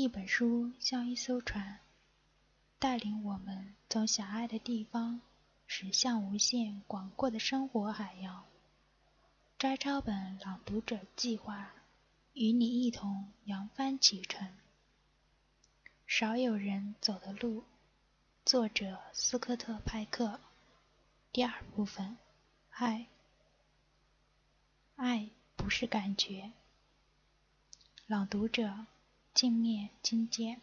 一本书像一艘船，带领我们从狭隘的地方驶向无限广阔的生活海洋。摘抄本朗读者计划与你一同扬帆启程。少有人走的路，作者斯科特·派克。第二部分，爱。爱不是感觉。朗读者。镜面境界，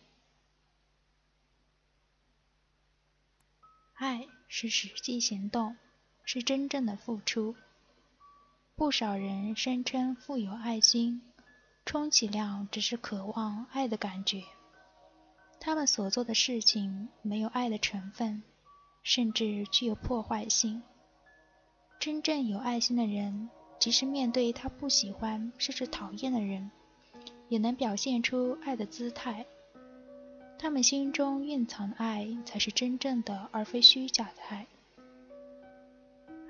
爱是实际行动，是真正的付出。不少人声称富有爱心，充其量只是渴望爱的感觉。他们所做的事情没有爱的成分，甚至具有破坏性。真正有爱心的人，即使面对他不喜欢甚至讨厌的人。也能表现出爱的姿态，他们心中蕴藏的爱才是真正的，而非虚假的爱。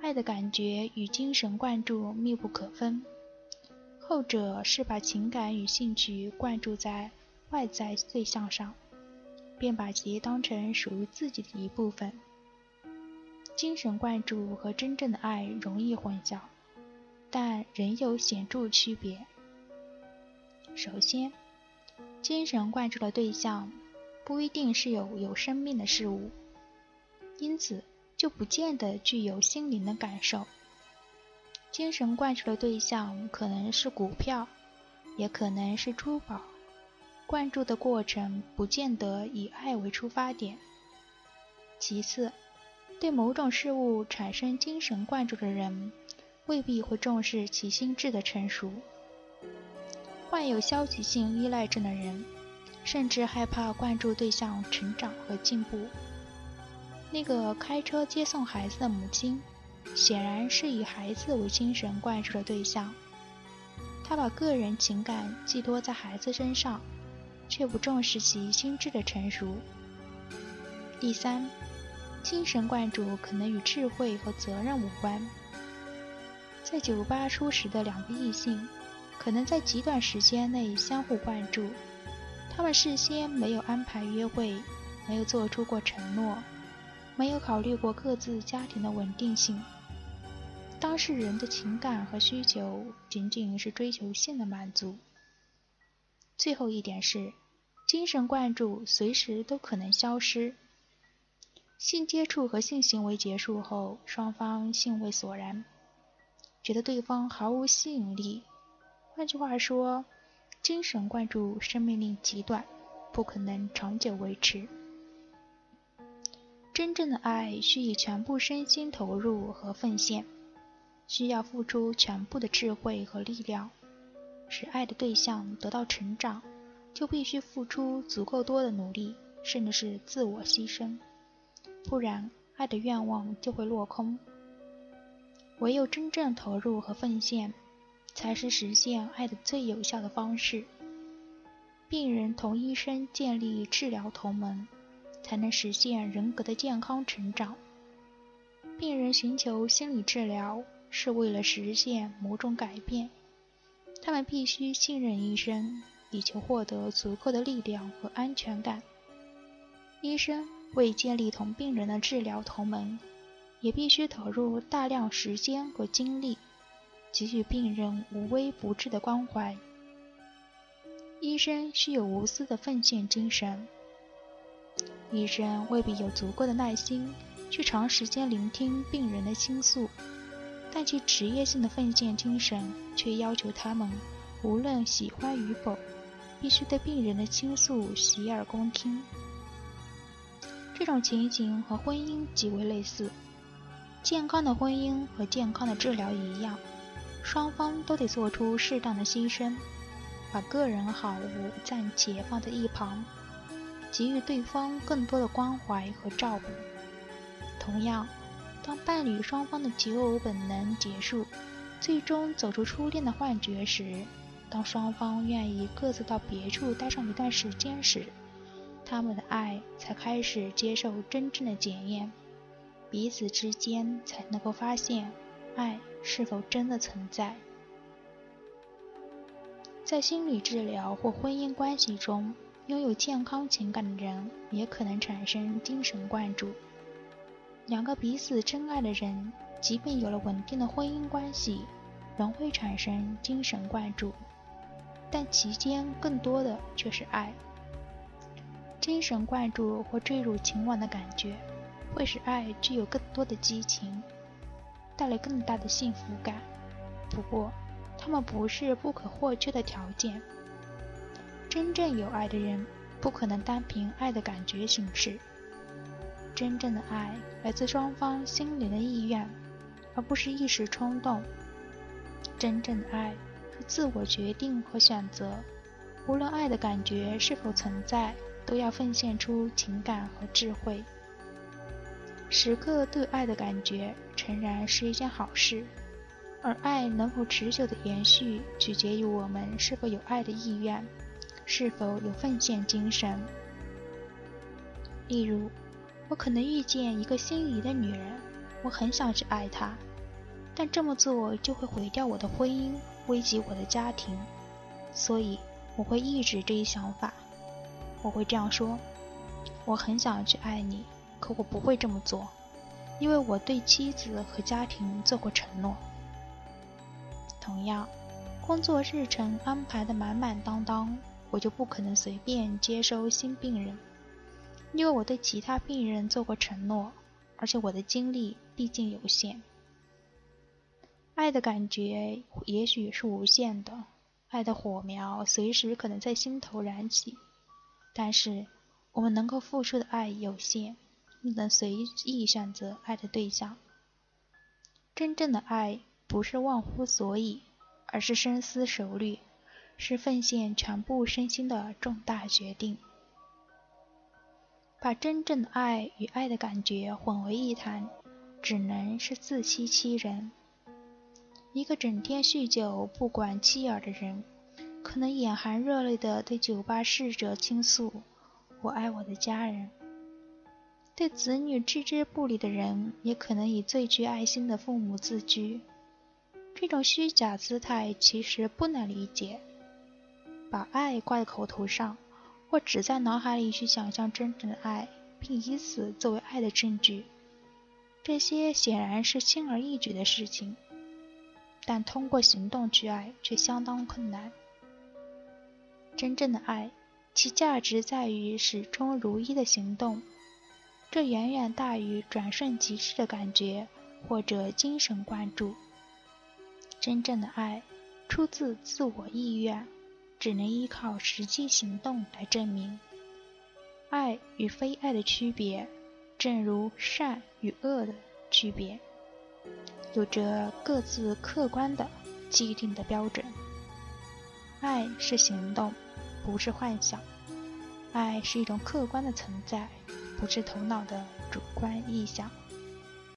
爱的感觉与精神灌注密不可分，后者是把情感与兴趣灌注在外在对象上，便把其当成属于自己的一部分。精神灌注和真正的爱容易混淆，但仍有显著区别。首先，精神灌注的对象不一定是有有生命的事物，因此就不见得具有心灵的感受。精神灌注的对象可能是股票，也可能是珠宝。灌注的过程不见得以爱为出发点。其次，对某种事物产生精神灌注的人，未必会重视其心智的成熟。患有消极性依赖症的人，甚至害怕关注对象成长和进步。那个开车接送孩子的母亲，显然是以孩子为精神灌注的对象。他把个人情感寄托在孩子身上，却不重视其心智的成熟。第三，精神灌注可能与智慧和责任无关。在酒吧初识的两个异性。可能在极短时间内相互灌注，他们事先没有安排约会，没有做出过承诺，没有考虑过各自家庭的稳定性。当事人的情感和需求仅仅是追求性的满足。最后一点是，精神灌注随时都可能消失。性接触和性行为结束后，双方兴味索然，觉得对方毫无吸引力。换句话说，精神灌注生命力极短，不可能长久维持。真正的爱需以全部身心投入和奉献，需要付出全部的智慧和力量。使爱的对象得到成长，就必须付出足够多的努力，甚至是自我牺牲，不然爱的愿望就会落空。唯有真正投入和奉献。才是实现爱的最有效的方式。病人同医生建立治疗同盟，才能实现人格的健康成长。病人寻求心理治疗是为了实现某种改变，他们必须信任医生，以求获得足够的力量和安全感。医生为建立同病人的治疗同盟，也必须投入大量时间和精力。给予病人无微不至的关怀。医生需有无私的奉献精神。医生未必有足够的耐心去长时间聆听病人的倾诉，但其职业性的奉献精神却要求他们，无论喜欢与否，必须对病人的倾诉洗耳恭听。这种情形和婚姻极为类似。健康的婚姻和健康的治疗一样。双方都得做出适当的牺牲，把个人好恶暂且放在一旁，给予对方更多的关怀和照顾。同样，当伴侣双方的求偶本能结束，最终走出初恋的幻觉时，当双方愿意各自到别处待上一段时间时，他们的爱才开始接受真正的检验，彼此之间才能够发现爱。是否真的存在？在心理治疗或婚姻关系中，拥有健康情感的人也可能产生精神灌注。两个彼此真爱的人，即便有了稳定的婚姻关系，仍会产生精神灌注，但其间更多的却是爱。精神灌注或坠入情网的感觉，会使爱具有更多的激情，带来更大的幸福感。不过，他们不是不可或缺的条件。真正有爱的人，不可能单凭爱的感觉行事。真正的爱来自双方心灵的意愿，而不是一时冲动。真正的爱是自我决定和选择，无论爱的感觉是否存在。都要奉献出情感和智慧，时刻对爱的感觉，诚然是一件好事。而爱能否持久的延续，取决于我们是否有爱的意愿，是否有奉献精神。例如，我可能遇见一个心仪的女人，我很想去爱她，但这么做就会毁掉我的婚姻，危及我的家庭，所以我会抑制这一想法。我会这样说：我很想去爱你，可我不会这么做，因为我对妻子和家庭做过承诺。同样，工作日程安排的满满当当，我就不可能随便接收新病人，因为我对其他病人做过承诺，而且我的精力毕竟有限。爱的感觉也许是无限的，爱的火苗随时可能在心头燃起。但是，我们能够付出的爱有限，不能随意选择爱的对象。真正的爱不是忘乎所以，而是深思熟虑，是奉献全部身心的重大决定。把真正的爱与爱的感觉混为一谈，只能是自欺欺人。一个整天酗酒、不管妻儿的人。可能眼含热泪地对酒吧侍者倾诉：“我爱我的家人。”对子女置之不理的人，也可能以最具爱心的父母自居。这种虚假姿态其实不难理解。把爱挂在口头上，或只在脑海里去想象真正的爱，并以此作为爱的证据，这些显然是轻而易举的事情，但通过行动去爱却相当困难。真正的爱，其价值在于始终如一的行动，这远远大于转瞬即逝的感觉或者精神灌注。真正的爱出自自我意愿，只能依靠实际行动来证明。爱与非爱的区别，正如善与恶的区别，有着各自客观的既定的标准。爱是行动。不是幻想，爱是一种客观的存在，不是头脑的主观臆想。